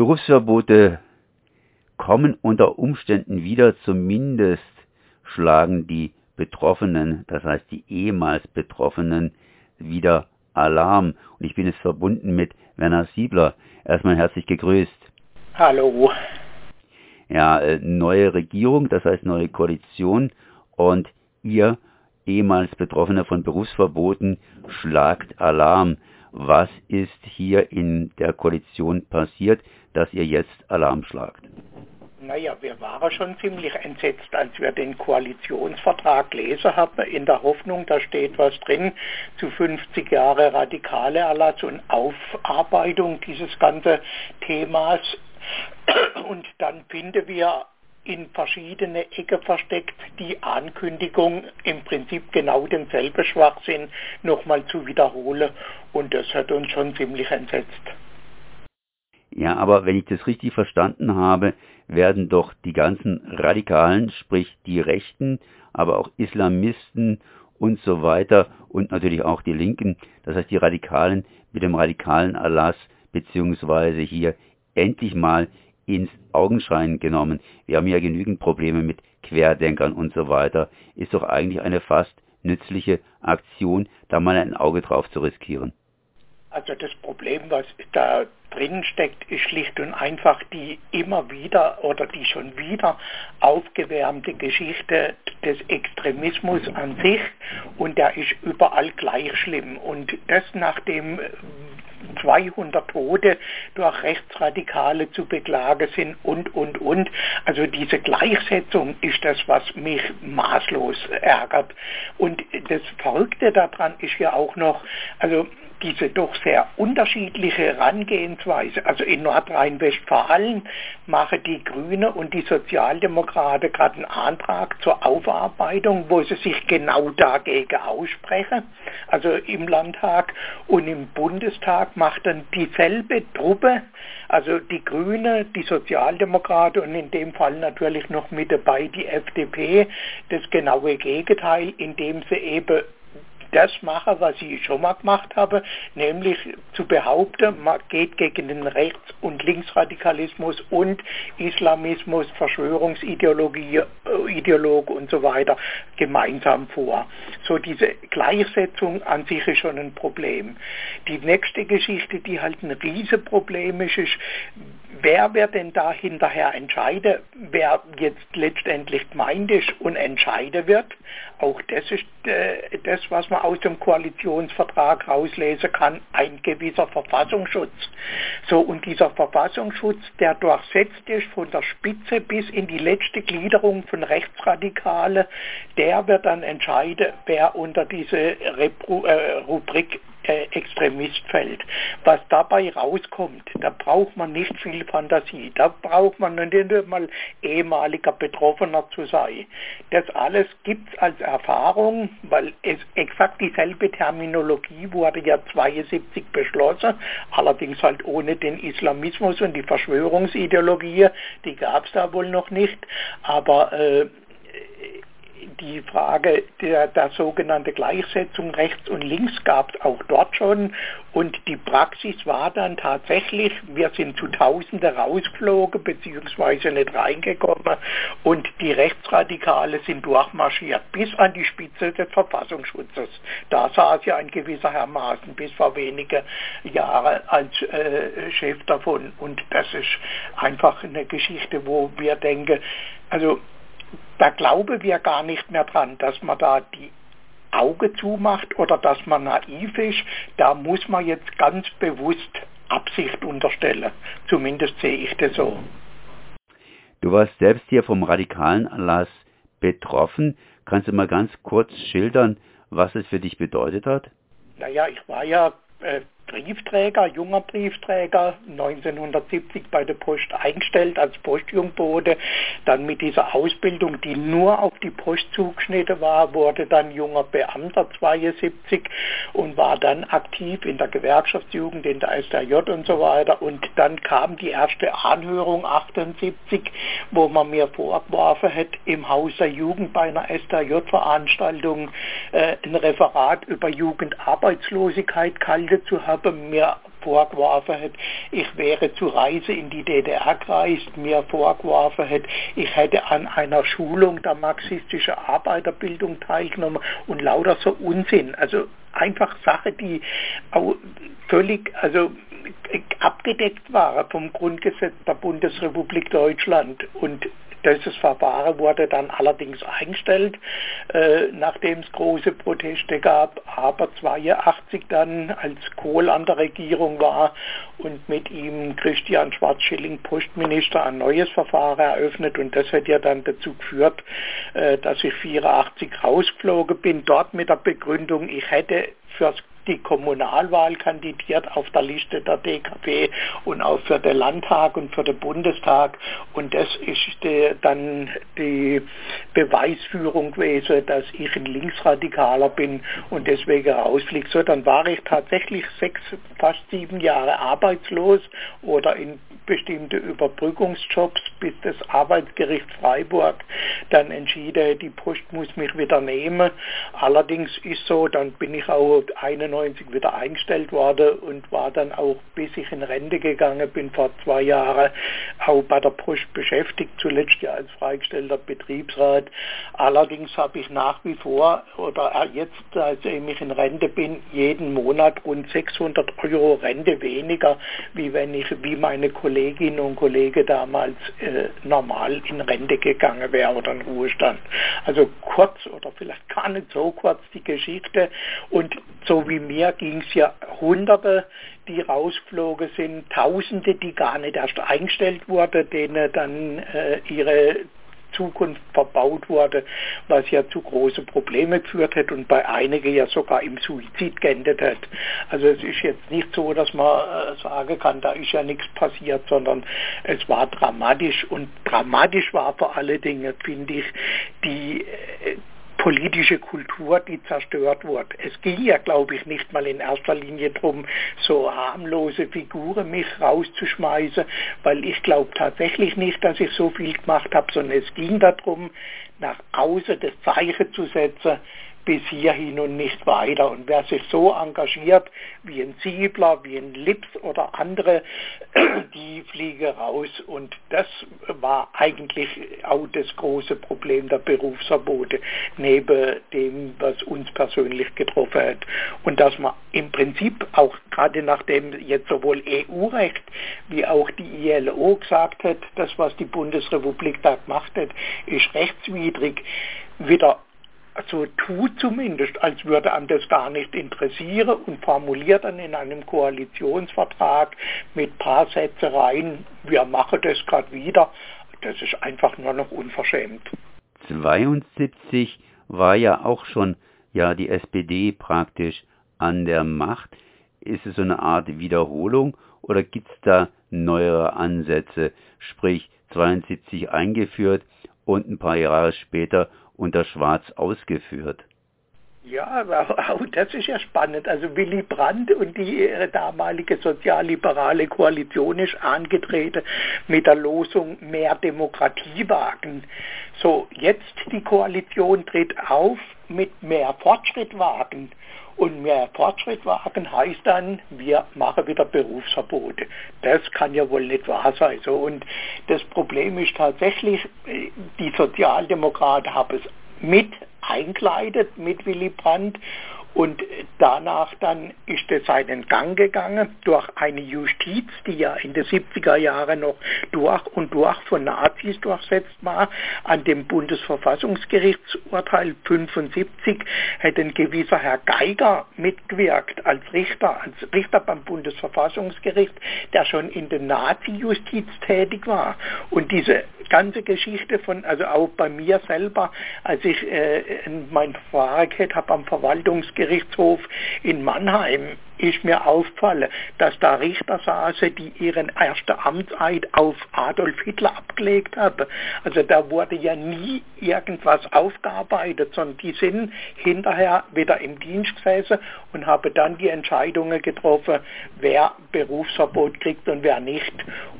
Berufsverbote kommen unter Umständen wieder, zumindest schlagen die Betroffenen, das heißt die ehemals Betroffenen, wieder Alarm. Und ich bin jetzt verbunden mit Werner Siebler. Erstmal herzlich gegrüßt. Hallo. Ja, äh, neue Regierung, das heißt neue Koalition und ihr ehemals Betroffener von Berufsverboten schlagt Alarm. Was ist hier in der Koalition passiert, dass ihr jetzt Alarm schlagt? Naja, wir waren schon ziemlich entsetzt, als wir den Koalitionsvertrag lesen haben, in der Hoffnung, da steht was drin zu 50 Jahre radikale Erlass und Aufarbeitung dieses ganzen Themas. Und dann finden wir in verschiedene Ecke versteckt die Ankündigung, im Prinzip genau denselben Schwachsinn nochmal zu wiederholen. Und das hat uns schon ziemlich entsetzt. Ja, aber wenn ich das richtig verstanden habe, werden doch die ganzen Radikalen, sprich die Rechten, aber auch Islamisten und so weiter und natürlich auch die Linken, das heißt die Radikalen mit dem radikalen Erlass beziehungsweise hier endlich mal ins Augenschein genommen. Wir haben ja genügend Probleme mit Querdenkern und so weiter. Ist doch eigentlich eine fast nützliche Aktion, da mal ein Auge drauf zu riskieren. Also das Problem, was da drin steckt, ist schlicht und einfach die immer wieder oder die schon wieder aufgewärmte Geschichte des Extremismus an sich und der ist überall gleich schlimm. Und das nachdem 200 Tote durch Rechtsradikale zu beklagen sind und, und, und. Also diese Gleichsetzung ist das, was mich maßlos ärgert. Und das Verrückte daran ist ja auch noch, also diese doch sehr unterschiedliche Herangehensweise, also in Nordrhein-Westfalen machen die Grüne und die Sozialdemokraten gerade einen Antrag zur Aufarbeitung, wo sie sich genau dagegen aussprechen, also im Landtag und im Bundestag macht dann dieselbe Truppe, also die Grüne, die Sozialdemokraten und in dem Fall natürlich noch mit dabei die FDP, das genaue Gegenteil, indem sie eben das mache, was ich schon mal gemacht habe, nämlich zu behaupten, man geht gegen den Rechts- und Linksradikalismus und Islamismus, Verschwörungsideologie, äh, Ideolog und so weiter gemeinsam vor. So diese Gleichsetzung an sich ist schon ein Problem. Die nächste Geschichte, die halt ein Riesenproblem ist, ist, wer wird denn da hinterher entscheiden, wer jetzt letztendlich gemeint ist und entscheiden wird. Auch das ist äh, das, was man aus dem Koalitionsvertrag rauslesen kann, ein gewisser Verfassungsschutz. So, und dieser Verfassungsschutz, der durchsetzt ist von der Spitze bis in die letzte Gliederung von Rechtsradikale, der wird dann entscheiden, wer unter diese Repro äh, Rubrik äh, Extremist fällt. Was dabei rauskommt, da braucht man nicht viel Fantasie. Da braucht man nicht mal ehemaliger Betroffener zu sein. Das alles gibt es als Erfahrung, weil es exakt dieselbe Terminologie wurde ja 72 beschlossen, allerdings halt ohne den Islamismus und die Verschwörungsideologie, die gab es da wohl noch nicht, aber äh, die Frage der, der sogenannten Gleichsetzung rechts und links gab es auch dort schon. Und die Praxis war dann tatsächlich, wir sind zu Tausende rausgeflogen beziehungsweise nicht reingekommen. Und die Rechtsradikale sind durchmarschiert bis an die Spitze des Verfassungsschutzes. Da saß ja ein gewisser Herr Maaßen bis vor wenige Jahre als äh, Chef davon. Und das ist einfach eine Geschichte, wo wir denken, also da glauben wir gar nicht mehr dran, dass man da die Auge zumacht oder dass man naiv ist. Da muss man jetzt ganz bewusst Absicht unterstellen. Zumindest sehe ich das so. Du warst selbst hier vom radikalen Erlass betroffen. Kannst du mal ganz kurz schildern, was es für dich bedeutet hat? Naja, ich war ja äh, Briefträger, junger Briefträger, 1970 bei der Post eingestellt als Postjungbote. Dann mit dieser Ausbildung, die nur auf die Post zugeschnitten war, wurde dann junger Beamter 72 und war dann aktiv in der Gewerkschaftsjugend, in der SDJ und so weiter. Und dann kam die erste Anhörung 78, wo man mir vorgeworfen hat, im Haus der Jugend bei einer SDJ-Veranstaltung äh, ein Referat über Jugendarbeitslosigkeit gehalten zu haben Erben mir vorgeworfen hat, ich wäre zu Reise in die DDR gereist, mir vorgeworfen hat, ich hätte an einer Schulung der marxistischen Arbeiterbildung teilgenommen und lauter so Unsinn. Also einfach Sache, die auch völlig, also abgedeckt war vom Grundgesetz der Bundesrepublik Deutschland und dieses Verfahren wurde dann allerdings eingestellt, äh, nachdem es große Proteste gab, aber 82 dann, als Kohl an der Regierung war und mit ihm Christian Schwarzschilling Postminister ein neues Verfahren eröffnet. Und das hat ja dann dazu geführt, äh, dass ich 84 rausgeflogen bin, dort mit der Begründung, ich hätte fürs die Kommunalwahl kandidiert auf der Liste der DKP und auch für den Landtag und für den Bundestag. Und das ist die, dann die Beweisführung gewesen, dass ich ein Linksradikaler bin und deswegen rausfliege. So, dann war ich tatsächlich sechs, fast sieben Jahre arbeitslos oder in bestimmte Überbrückungsjobs, bis das Arbeitsgericht Freiburg dann entschieden, die Post muss mich wieder nehmen. Allerdings ist so, dann bin ich auch 91 wieder eingestellt worden und war dann auch, bis ich in Rente gegangen bin, vor zwei Jahren auch bei der Post beschäftigt, zuletzt ja als freigestellter Betriebsrat. Allerdings habe ich nach wie vor, oder jetzt, als ich in Rente bin, jeden Monat rund 600 Euro Rente weniger, wie wenn ich, wie meine Kolleginnen und Kollegen damals äh, normal in Rente gegangen wäre oder in Ruhestand. Also kurz oder vielleicht gar nicht so kurz die Geschichte. Und so wie mir ging es ja Hunderte, die rausgeflogen sind, Tausende, die gar nicht erst eingestellt wurden, denen dann äh, ihre Zukunft verbaut wurde, was ja zu große Probleme geführt hat und bei einigen ja sogar im Suizid geendet hat. Also es ist jetzt nicht so, dass man äh, sagen kann, da ist ja nichts passiert, sondern es war dramatisch und dramatisch war vor allen Dingen, finde ich, die äh, politische Kultur, die zerstört wurde. Es ging ja, glaube ich, nicht mal in erster Linie darum, so harmlose Figuren mich rauszuschmeißen, weil ich glaube tatsächlich nicht, dass ich so viel gemacht habe, sondern es ging darum, nach außen das Zeichen zu setzen, bis hierhin und nicht weiter. Und wer sich so engagiert wie ein Siebler, wie ein Lips oder andere, die fliegen raus. Und das war eigentlich auch das große Problem der Berufsverbote, neben dem, was uns persönlich getroffen hat. Und dass man im Prinzip auch gerade nachdem jetzt sowohl EU-Recht wie auch die ILO gesagt hat, das, was die Bundesrepublik da gemacht hat, ist rechtswidrig, wieder so tut zumindest, als würde einem das gar nicht interessieren und formuliert dann in einem Koalitionsvertrag mit paar Sätzereien, wir machen das gerade wieder. Das ist einfach nur noch unverschämt. 72 war ja auch schon ja die SPD praktisch an der Macht. Ist es so eine Art Wiederholung oder gibt es da neuere Ansätze, sprich 72 eingeführt und ein paar Jahre später unter Schwarz ausgeführt. Ja, aber das ist ja spannend. Also Willy Brandt und die damalige sozialliberale Koalition ist angetreten mit der Losung mehr Demokratie wagen. So, jetzt die Koalition tritt auf mit mehr Fortschritt wagen. Und mehr Fortschritt wagen heißt dann, wir machen wieder Berufsverbote. Das kann ja wohl nicht wahr sein. So. Und das Problem ist tatsächlich, die Sozialdemokraten haben es mit einkleidet mit Willy Brandt und danach dann ist es seinen Gang gegangen durch eine Justiz, die ja in den 70er Jahren noch durch und durch von Nazis durchsetzt war. An dem Bundesverfassungsgerichtsurteil 75 hätte ein gewisser Herr Geiger mitgewirkt als Richter, als Richter beim Bundesverfassungsgericht, der schon in der Nazi-Justiz tätig war. Und diese ganze Geschichte von, also auch bei mir selber, als ich äh, mein Verfahren habe am Verwaltungsgerichtshof in Mannheim, ist mir aufgefallen, dass da Richter saßen, die ihren ersten Amtseid auf Adolf Hitler abgelegt haben. Also da wurde ja nie irgendwas aufgearbeitet, sondern die sind hinterher wieder im Dienst gesessen und haben dann die Entscheidungen getroffen, wer Berufsverbot kriegt und wer nicht.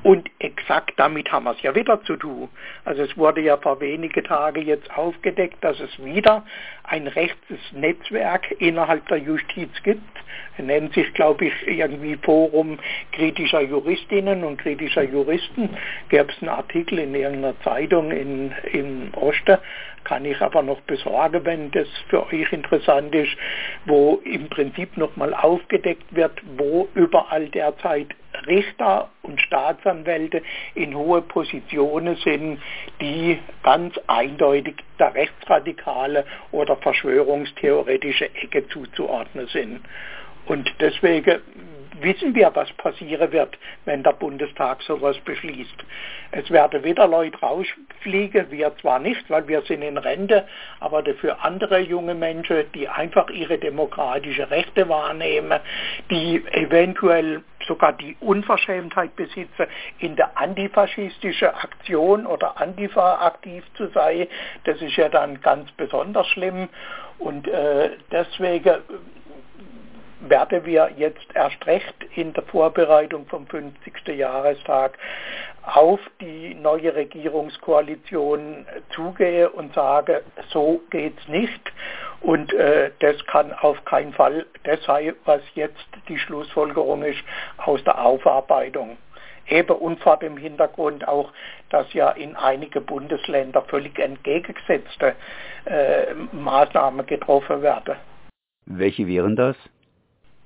Und exakt damit haben wir es ja wieder zu tun. Also es wurde ja vor wenige Tage jetzt aufgedeckt, dass es wieder ein rechtes Netzwerk innerhalb der Justiz gibt. Nennt sich, glaube ich, irgendwie Forum kritischer Juristinnen und kritischer Juristen. Gäbe es einen Artikel in irgendeiner Zeitung in, in Osten, kann ich aber noch besorgen, wenn das für euch interessant ist, wo im Prinzip nochmal aufgedeckt wird, wo überall derzeit Richter und Staatsanwälte in hohe Positionen sind, die ganz eindeutig der rechtsradikale oder verschwörungstheoretische Ecke zuzuordnen sind. Und deswegen wissen wir, was passieren wird, wenn der Bundestag sowas beschließt. Es werden wieder Leute rausfliegen, wir zwar nicht, weil wir sind in Rente, aber dafür andere junge Menschen, die einfach ihre demokratische Rechte wahrnehmen, die eventuell sogar die Unverschämtheit besitzen, in der antifaschistischen Aktion oder Antifa aktiv zu sein. Das ist ja dann ganz besonders schlimm. Und äh, deswegen werden wir jetzt erst recht in der Vorbereitung vom 50. Jahrestag auf die neue Regierungskoalition zugehe und sage, so geht's nicht. Und äh, das kann auf keinen Fall das sein, was jetzt die Schlussfolgerung ist aus der Aufarbeitung. Eben und vor dem Hintergrund auch, dass ja in einige Bundesländer völlig entgegengesetzte äh, Maßnahmen getroffen werden. Welche wären das?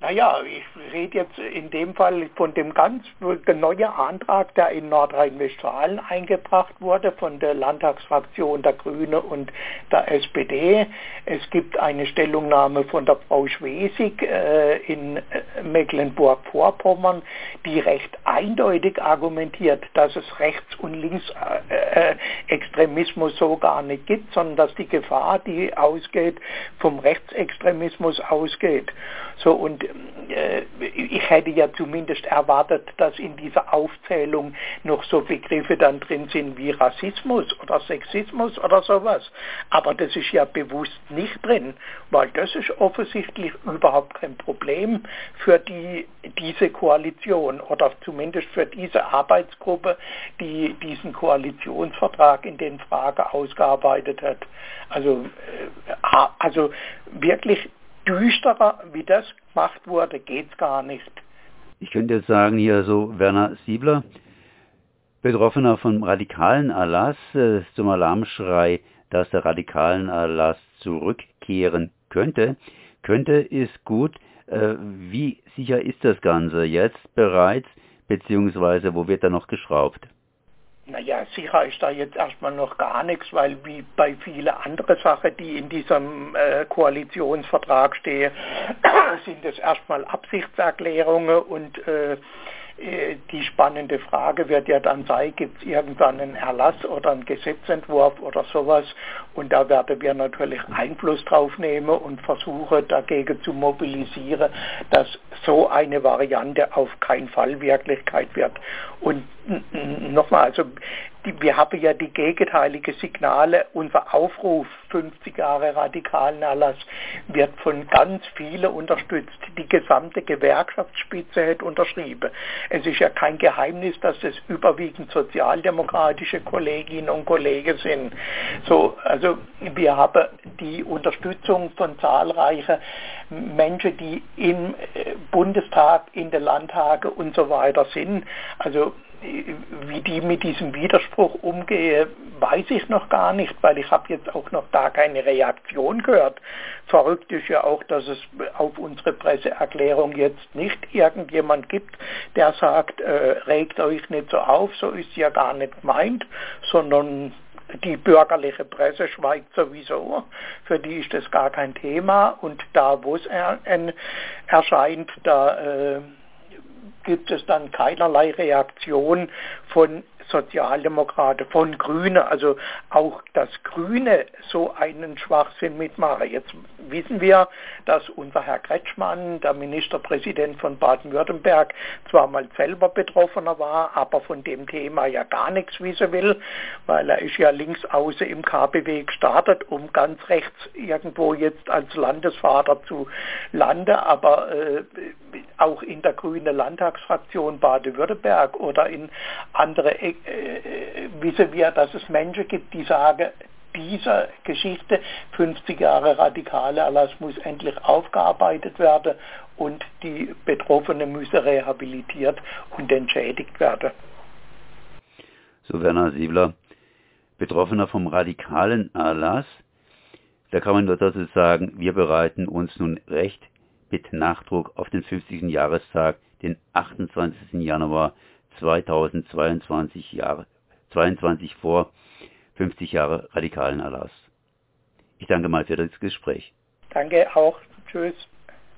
Naja, ich rede jetzt in dem Fall von dem ganz neuen Antrag, der in Nordrhein-Westfalen eingebracht wurde von der Landtagsfraktion der Grüne und der SPD. Es gibt eine Stellungnahme von der Frau Schwesig äh, in äh, Mecklenburg-Vorpommern, die recht eindeutig argumentiert, dass es Rechts- und Linksextremismus äh, so gar nicht gibt, sondern dass die Gefahr, die ausgeht, vom Rechtsextremismus ausgeht. So und äh, ich hätte ja zumindest erwartet, dass in dieser Aufzählung noch so Begriffe dann drin sind wie Rassismus oder Sexismus oder sowas. Aber das ist ja bewusst nicht drin, weil das ist offensichtlich überhaupt kein Problem für die, diese Koalition oder zumindest für diese Arbeitsgruppe, die diesen Koalitionsvertrag in den Fragen ausgearbeitet hat. Also, äh, also wirklich düsterer, wie das gemacht wurde, geht's gar nicht. Ich könnte jetzt sagen, hier so Werner Siebler, Betroffener vom radikalen Erlass äh, zum Alarmschrei, dass der radikalen Erlass zurückkehren könnte. Könnte ist gut. Äh, wie sicher ist das Ganze jetzt bereits, beziehungsweise wo wird da noch geschraubt? Naja, sicher ist da jetzt erstmal noch gar nichts, weil wie bei vielen anderen Sachen, die in diesem äh, Koalitionsvertrag stehen, sind es erstmal Absichtserklärungen und äh, äh, die spannende Frage wird ja dann sein, gibt es irgendwann einen Erlass oder einen Gesetzentwurf oder sowas? Und da werden wir natürlich Einfluss drauf nehmen und versuchen dagegen zu mobilisieren, dass so eine Variante auf keinen Fall Wirklichkeit wird. Und nochmal, also die, wir haben ja die gegenteilige Signale. Unser Aufruf 50 Jahre radikalen Erlass wird von ganz vielen unterstützt. Die gesamte Gewerkschaftsspitze hat unterschrieben. Es ist ja kein Geheimnis, dass es überwiegend sozialdemokratische Kolleginnen und Kollegen sind. So, also wir haben die Unterstützung von zahlreichen Menschen, die im äh, Bundestag, in den Landtagen und so weiter sind. Also wie die mit diesem Widerspruch umgehe, weiß ich noch gar nicht, weil ich habe jetzt auch noch da keine Reaktion gehört. Verrückt ist ja auch, dass es auf unsere Presseerklärung jetzt nicht irgendjemand gibt, der sagt, äh, regt euch nicht so auf, so ist ja gar nicht gemeint, sondern die bürgerliche Presse schweigt sowieso, für die ist das gar kein Thema. Und da, wo es er, erscheint, da äh, gibt es dann keinerlei Reaktion von Sozialdemokraten, von Grüne, also auch das Grüne so einen Schwachsinn mitmachen. Jetzt wissen wir, dass unser Herr Kretschmann, der Ministerpräsident von Baden-Württemberg, zwar mal selber Betroffener war, aber von dem Thema ja gar nichts wissen will, weil er ist ja links außen im KPW gestartet, um ganz rechts irgendwo jetzt als Landesvater zu landen, aber äh, auch in der grünen Landtagsfraktion Baden-Württemberg oder in andere äh, wissen wir, dass es Menschen gibt, die sagen, dieser Geschichte, 50 Jahre radikale Erlass muss endlich aufgearbeitet werden und die Betroffenen müssen rehabilitiert und entschädigt werden. So Werner Siebler, Betroffener vom radikalen Erlass, da kann man nur dazu sagen, wir bereiten uns nun recht mit Nachdruck auf den 50. Jahrestag, den 28. Januar 2022 Jahre, 22 vor 50 Jahre radikalen Erlass. Ich danke mal für das Gespräch. Danke auch. Tschüss.